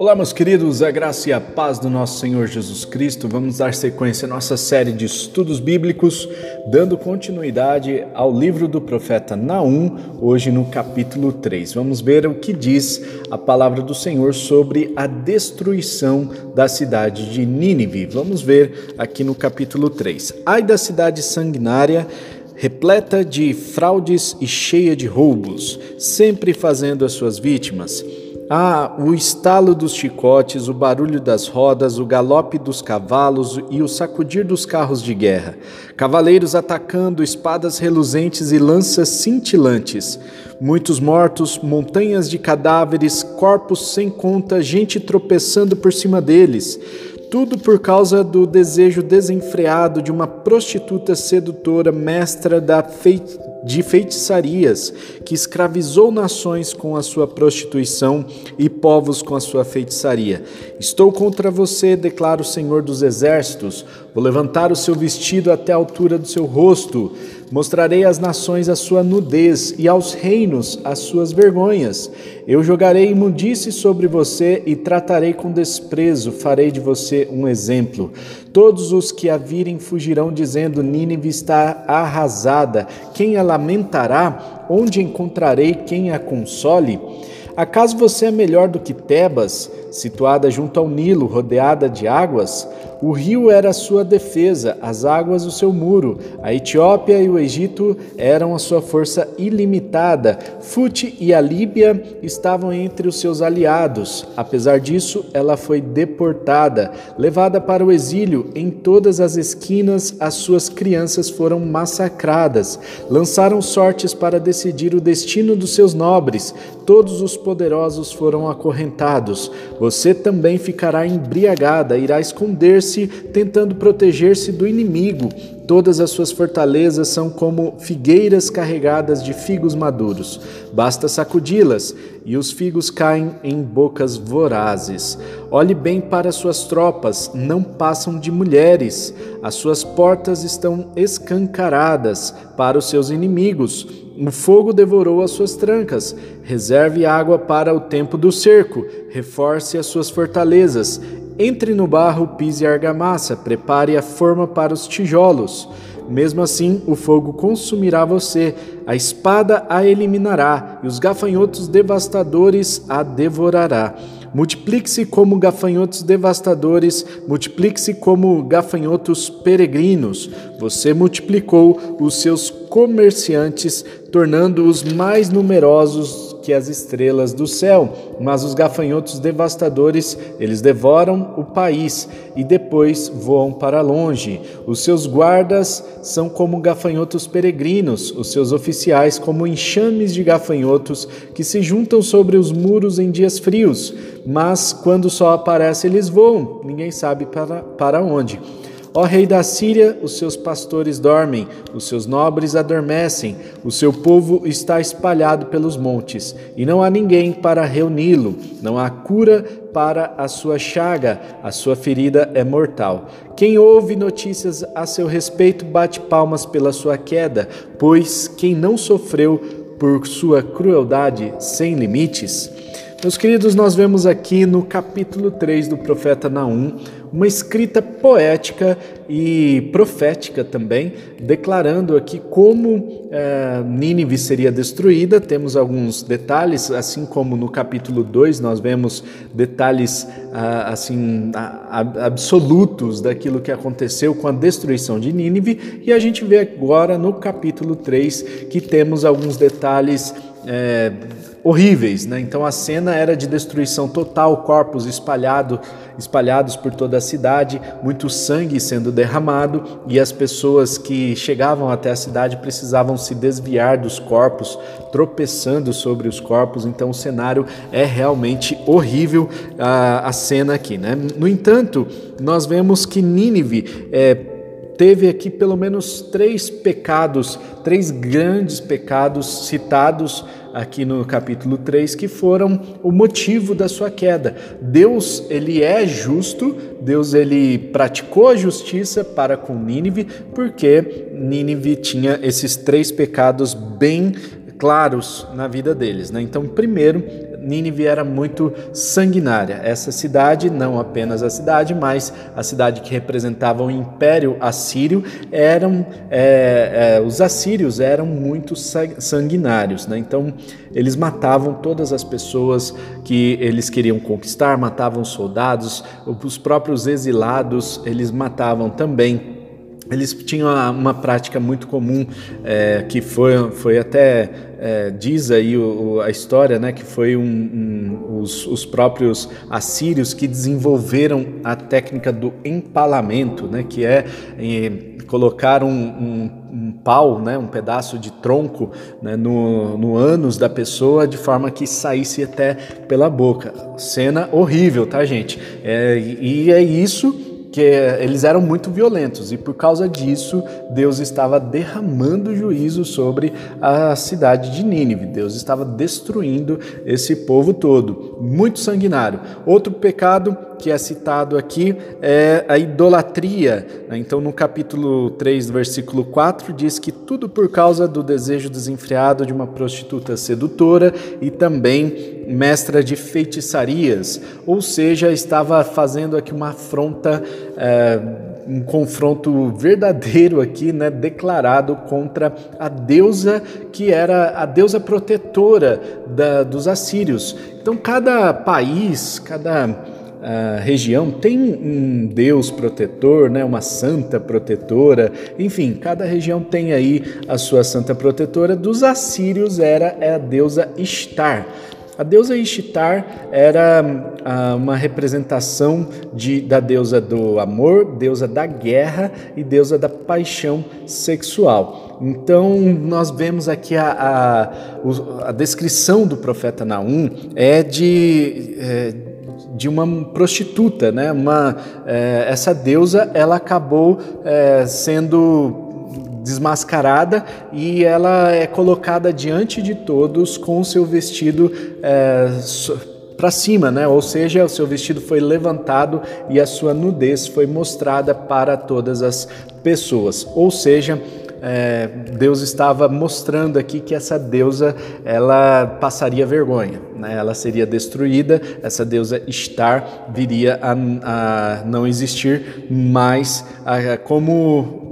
Olá, meus queridos, a graça e a paz do nosso Senhor Jesus Cristo. Vamos dar sequência à nossa série de estudos bíblicos, dando continuidade ao livro do profeta Naum, hoje no capítulo 3. Vamos ver o que diz a palavra do Senhor sobre a destruição da cidade de Nínive. Vamos ver aqui no capítulo 3. Ai da cidade sanguinária repleta de fraudes e cheia de roubos, sempre fazendo as suas vítimas. Ah, o estalo dos chicotes, o barulho das rodas, o galope dos cavalos e o sacudir dos carros de guerra. Cavaleiros atacando, espadas reluzentes e lanças cintilantes. Muitos mortos, montanhas de cadáveres, corpos sem conta, gente tropeçando por cima deles. Tudo por causa do desejo desenfreado de uma prostituta sedutora, mestra feitiçaria de feitiçarias, que escravizou nações com a sua prostituição e povos com a sua feitiçaria. Estou contra você, declara o Senhor dos Exércitos. Vou levantar o seu vestido até a altura do seu rosto. Mostrarei às nações a sua nudez e aos reinos as suas vergonhas. Eu jogarei imundície sobre você e tratarei com desprezo, farei de você um exemplo. Todos os que a virem fugirão, dizendo: Nínive está arrasada. Quem a lamentará? Onde encontrarei quem a console? Acaso você é melhor do que Tebas, situada junto ao Nilo, rodeada de águas? O rio era sua defesa, as águas o seu muro. A Etiópia e o Egito eram a sua força ilimitada. Fute e a Líbia estavam entre os seus aliados. Apesar disso, ela foi deportada, levada para o exílio. Em todas as esquinas, as suas crianças foram massacradas. Lançaram sortes para decidir o destino dos seus nobres. Todos os poderosos foram acorrentados. Você também ficará embriagada, irá esconder-se se tentando proteger-se do inimigo. Todas as suas fortalezas são como figueiras carregadas de figos maduros. Basta sacudi-las e os figos caem em bocas vorazes. Olhe bem para suas tropas, não passam de mulheres. As suas portas estão escancaradas para os seus inimigos. O fogo devorou as suas trancas. Reserve água para o tempo do cerco. Reforce as suas fortalezas. Entre no barro, pise a argamassa, prepare a forma para os tijolos. Mesmo assim, o fogo consumirá você, a espada a eliminará, e os gafanhotos devastadores a devorará. Multiplique-se como gafanhotos devastadores, multiplique-se como gafanhotos peregrinos. Você multiplicou os seus comerciantes, tornando-os mais numerosos que as estrelas do céu, mas os gafanhotos devastadores, eles devoram o país e depois voam para longe. Os seus guardas são como gafanhotos peregrinos, os seus oficiais como enxames de gafanhotos que se juntam sobre os muros em dias frios, mas quando o sol aparece eles voam, ninguém sabe para, para onde. Ó rei da Síria, os seus pastores dormem, os seus nobres adormecem, o seu povo está espalhado pelos montes, e não há ninguém para reuni-lo, não há cura para a sua chaga, a sua ferida é mortal. Quem ouve notícias a seu respeito bate palmas pela sua queda, pois quem não sofreu por sua crueldade sem limites? Meus queridos, nós vemos aqui no capítulo 3 do profeta Naum uma escrita poética e profética também, declarando aqui como é, Nínive seria destruída. Temos alguns detalhes, assim como no capítulo 2 nós vemos detalhes ah, assim absolutos daquilo que aconteceu com a destruição de Nínive, e a gente vê agora no capítulo 3 que temos alguns detalhes. É, horríveis, né? Então a cena era de destruição total, corpos espalhado, espalhados por toda a cidade, muito sangue sendo derramado e as pessoas que chegavam até a cidade precisavam se desviar dos corpos, tropeçando sobre os corpos. Então o cenário é realmente horrível a, a cena aqui, né? No entanto, nós vemos que Nínive é, teve aqui pelo menos três pecados, três grandes pecados citados aqui no capítulo 3 que foram o motivo da sua queda. Deus, ele é justo, Deus ele praticou a justiça para com Nínive, porque Nínive tinha esses três pecados bem claros na vida deles. Né? Então, primeiro, Nínive era muito sanguinária. Essa cidade, não apenas a cidade, mas a cidade que representava o Império Assírio, eram é, é, os assírios eram muito sanguinários. Né? Então, eles matavam todas as pessoas que eles queriam conquistar, matavam soldados, os próprios exilados, eles matavam também eles tinham uma, prática muito comum é, que foi, foi até é, diz aí o, a história né, que foi um, um, os, os, próprios assírios que desenvolveram a técnica do empalamento, né, que é, é colocar um, um, um, pau, né, um pedaço de tronco né, no, no ânus da pessoa de forma que saísse até pela boca. Cena horrível, tá, gente? É, e é isso que eles eram muito violentos e por causa disso Deus estava derramando juízo sobre a cidade de Nínive. Deus estava destruindo esse povo todo, muito sanguinário. Outro pecado que é citado aqui é a idolatria. Né? Então, no capítulo 3, versículo 4, diz que tudo por causa do desejo desenfreado de uma prostituta sedutora e também mestra de feitiçarias, ou seja, estava fazendo aqui uma afronta. É, um confronto verdadeiro aqui, né, declarado contra a deusa que era a deusa protetora da, dos assírios. Então, cada país, cada a região tem um Deus protetor, né, uma santa protetora, enfim, cada região tem aí a sua santa protetora. Dos assírios era a deusa Ishtar. A deusa Ishtar era ah, uma representação de, da deusa do amor, deusa da guerra e deusa da paixão sexual. Então, nós vemos aqui a, a, a descrição do profeta Naum é de. É, de uma prostituta, né? Uma, é, essa deusa ela acabou é, sendo desmascarada e ela é colocada diante de todos com o seu vestido é, para cima, né? Ou seja, o seu vestido foi levantado e a sua nudez foi mostrada para todas as pessoas. Ou seja, é, Deus estava mostrando aqui que essa deusa ela passaria vergonha, né? ela seria destruída, essa deusa Estar viria a, a não existir mais a, como,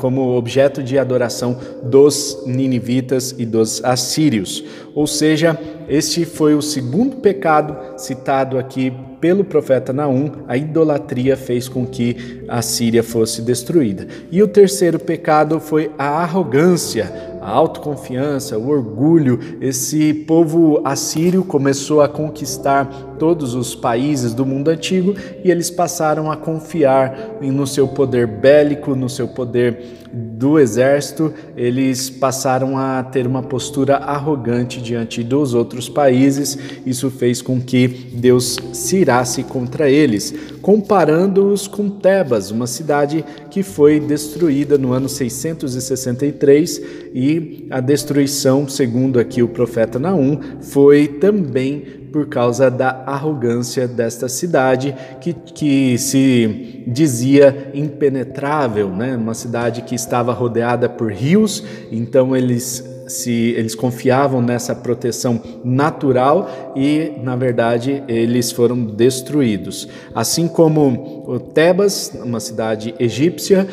como objeto de adoração dos ninivitas e dos assírios. Ou seja, este foi o segundo pecado citado aqui pelo profeta Naum, a idolatria fez com que a Síria fosse destruída. E o terceiro pecado foi a arrogância, a autoconfiança, o orgulho. Esse povo assírio começou a conquistar todos os países do mundo antigo e eles passaram a confiar no seu poder bélico, no seu poder do exército, eles passaram a ter uma postura arrogante diante dos outros países. Isso fez com que Deus se irasse contra eles, comparando-os com Tebas, uma cidade que foi destruída no ano 663 e a destruição, segundo aqui o profeta Naum, foi também por causa da arrogância desta cidade que, que se dizia impenetrável, né? uma cidade que estava rodeada por rios, então eles se eles confiavam nessa proteção natural e, na verdade, eles foram destruídos. Assim como Tebas, uma cidade egípcia,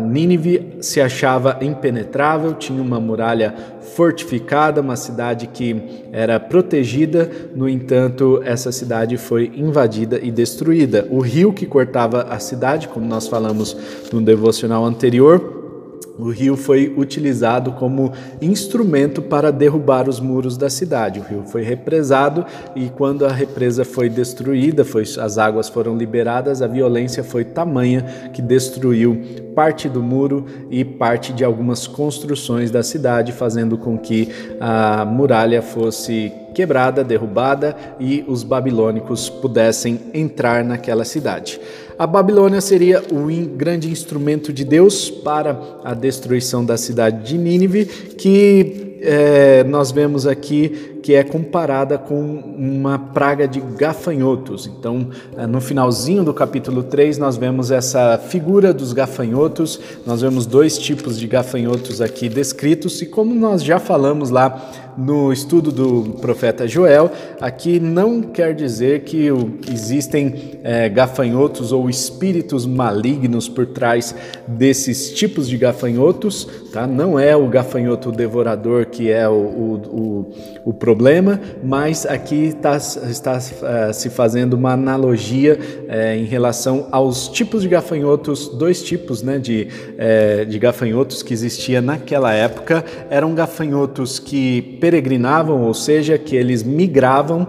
Nínive se achava impenetrável, tinha uma muralha fortificada, uma cidade que era protegida, no entanto, essa cidade foi invadida e destruída. O rio que cortava a cidade, como nós falamos no devocional anterior, o rio foi utilizado como instrumento para derrubar os muros da cidade. O rio foi represado e quando a represa foi destruída, foi, as águas foram liberadas, a violência foi tamanha que destruiu parte do muro e parte de algumas construções da cidade, fazendo com que a muralha fosse quebrada, derrubada e os babilônicos pudessem entrar naquela cidade. A Babilônia seria o grande instrumento de Deus para a destruição da cidade de Nínive, que é, nós vemos aqui que é comparada com uma praga de gafanhotos. Então, é, no finalzinho do capítulo 3, nós vemos essa figura dos gafanhotos, nós vemos dois tipos de gafanhotos aqui descritos, e como nós já falamos lá no estudo do profeta Joel, aqui não quer dizer que existem é, gafanhotos ou espíritos malignos por trás desses tipos de gafanhotos, tá? Não é o gafanhoto devorador que é o, o, o, o problema, mas aqui tá, está uh, se fazendo uma analogia uh, em relação aos tipos de gafanhotos, dois tipos né, de, uh, de gafanhotos que existia naquela época. Eram gafanhotos que peregrinavam, ou seja, que eles migravam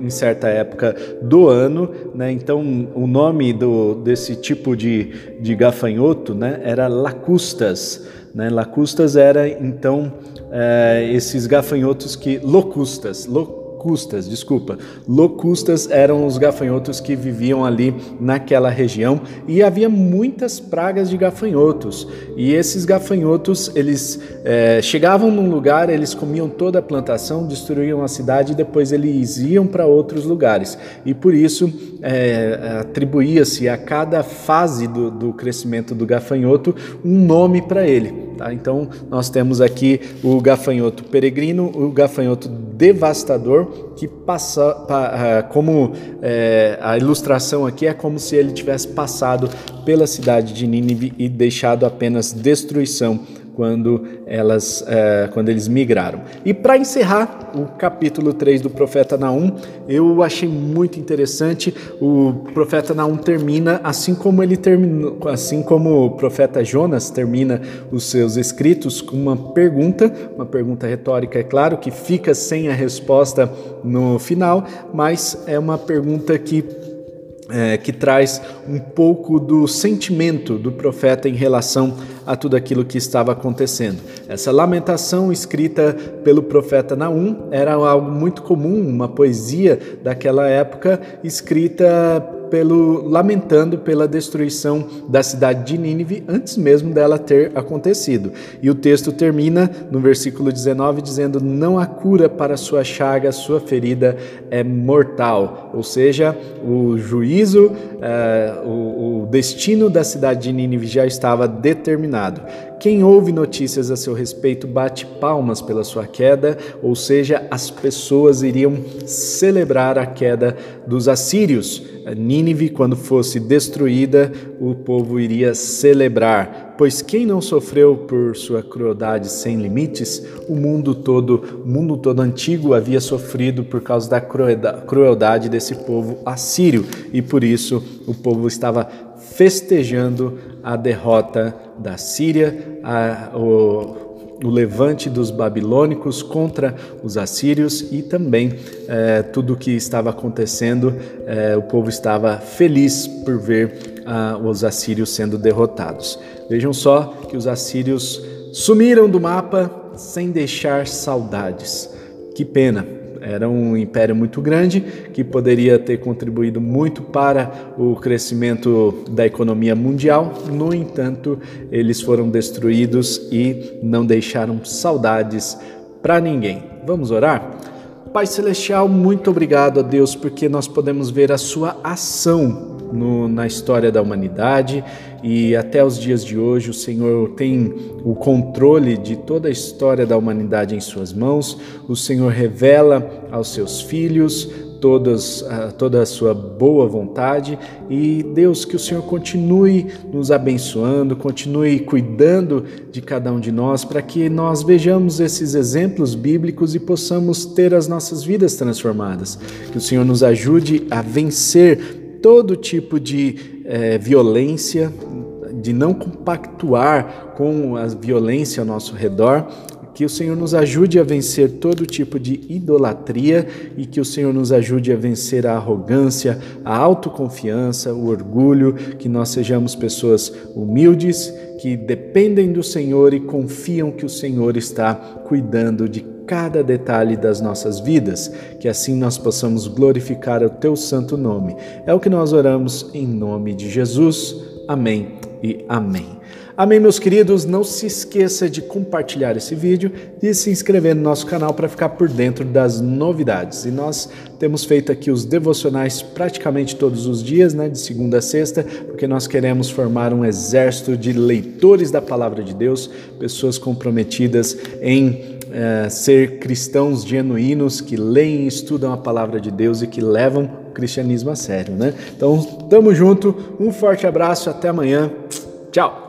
em certa época do ano. Né? Então, o nome do, desse tipo de, de gafanhoto né, era lacustas. Né? Lacustas era então é, esses gafanhotos que locustas, lo, locustas, desculpa. Locustas eram os gafanhotos que viviam ali naquela região e havia muitas pragas de gafanhotos. E esses gafanhotos, eles é, chegavam num lugar, eles comiam toda a plantação, destruíam a cidade e depois eles iam para outros lugares. E por isso é, atribuía-se a cada fase do, do crescimento do gafanhoto um nome para ele. Tá? Então, nós temos aqui o gafanhoto peregrino, o gafanhoto devastador, que passa, pa, como é, a ilustração aqui é como se ele tivesse passado pela cidade de Nínive e deixado apenas destruição quando, elas, é, quando eles migraram. E para encerrar o capítulo 3 do profeta Naum, eu achei muito interessante. O profeta Naum termina assim como ele terminou, assim como o profeta Jonas termina os seus escritos com uma pergunta, uma pergunta retórica, é claro, que fica sem a resposta no final, mas é uma pergunta que é, que traz um pouco do sentimento do profeta em relação a tudo aquilo que estava acontecendo. Essa lamentação escrita pelo profeta Naum era algo muito comum, uma poesia daquela época escrita pelo lamentando pela destruição da cidade de Nínive antes mesmo dela ter acontecido. E o texto termina no versículo 19 dizendo: "Não há cura para sua chaga, sua ferida é mortal". Ou seja, o juízo, eh, o, o destino da cidade de Nínive já estava determinado. Quem ouve notícias a seu respeito bate palmas pela sua queda, ou seja, as pessoas iriam celebrar a queda dos assírios. Nínive, quando fosse destruída, o povo iria celebrar, pois quem não sofreu por sua crueldade sem limites, o mundo todo, o mundo todo antigo havia sofrido por causa da crueldade desse povo assírio, e por isso o povo estava festejando a derrota da Síria, a, o, o, levante dos babilônicos contra os assírios e também é, tudo o que estava acontecendo, é, o povo estava feliz por ver ah, os assírios sendo derrotados. Vejam só que os assírios sumiram do mapa sem deixar saudades. Que pena! Era um império muito grande que poderia ter contribuído muito para o crescimento da economia mundial. No entanto, eles foram destruídos e não deixaram saudades para ninguém. Vamos orar? Pai Celestial, muito obrigado a Deus porque nós podemos ver a sua ação no, na história da humanidade e até os dias de hoje o Senhor tem o controle de toda a história da humanidade em Suas mãos. O Senhor revela aos seus filhos todas, toda a sua boa vontade e Deus que o Senhor continue nos abençoando, continue cuidando de cada um de nós para que nós vejamos esses exemplos bíblicos e possamos ter as nossas vidas transformadas. Que o Senhor nos ajude a vencer todo tipo de é, violência, de não compactuar com a violência ao nosso redor, que o Senhor nos ajude a vencer todo tipo de idolatria e que o Senhor nos ajude a vencer a arrogância, a autoconfiança, o orgulho, que nós sejamos pessoas humildes, que dependem do Senhor e confiam que o Senhor está cuidando de cada detalhe das nossas vidas, que assim nós possamos glorificar o teu santo nome. É o que nós oramos em nome de Jesus. Amém e amém. Amém, meus queridos. Não se esqueça de compartilhar esse vídeo e se inscrever no nosso canal para ficar por dentro das novidades. E nós temos feito aqui os devocionais praticamente todos os dias, né, de segunda a sexta, porque nós queremos formar um exército de leitores da palavra de Deus, pessoas comprometidas em é, ser cristãos genuínos que leem e estudam a palavra de Deus e que levam o cristianismo a sério, né? Então, tamo junto, um forte abraço, até amanhã, tchau!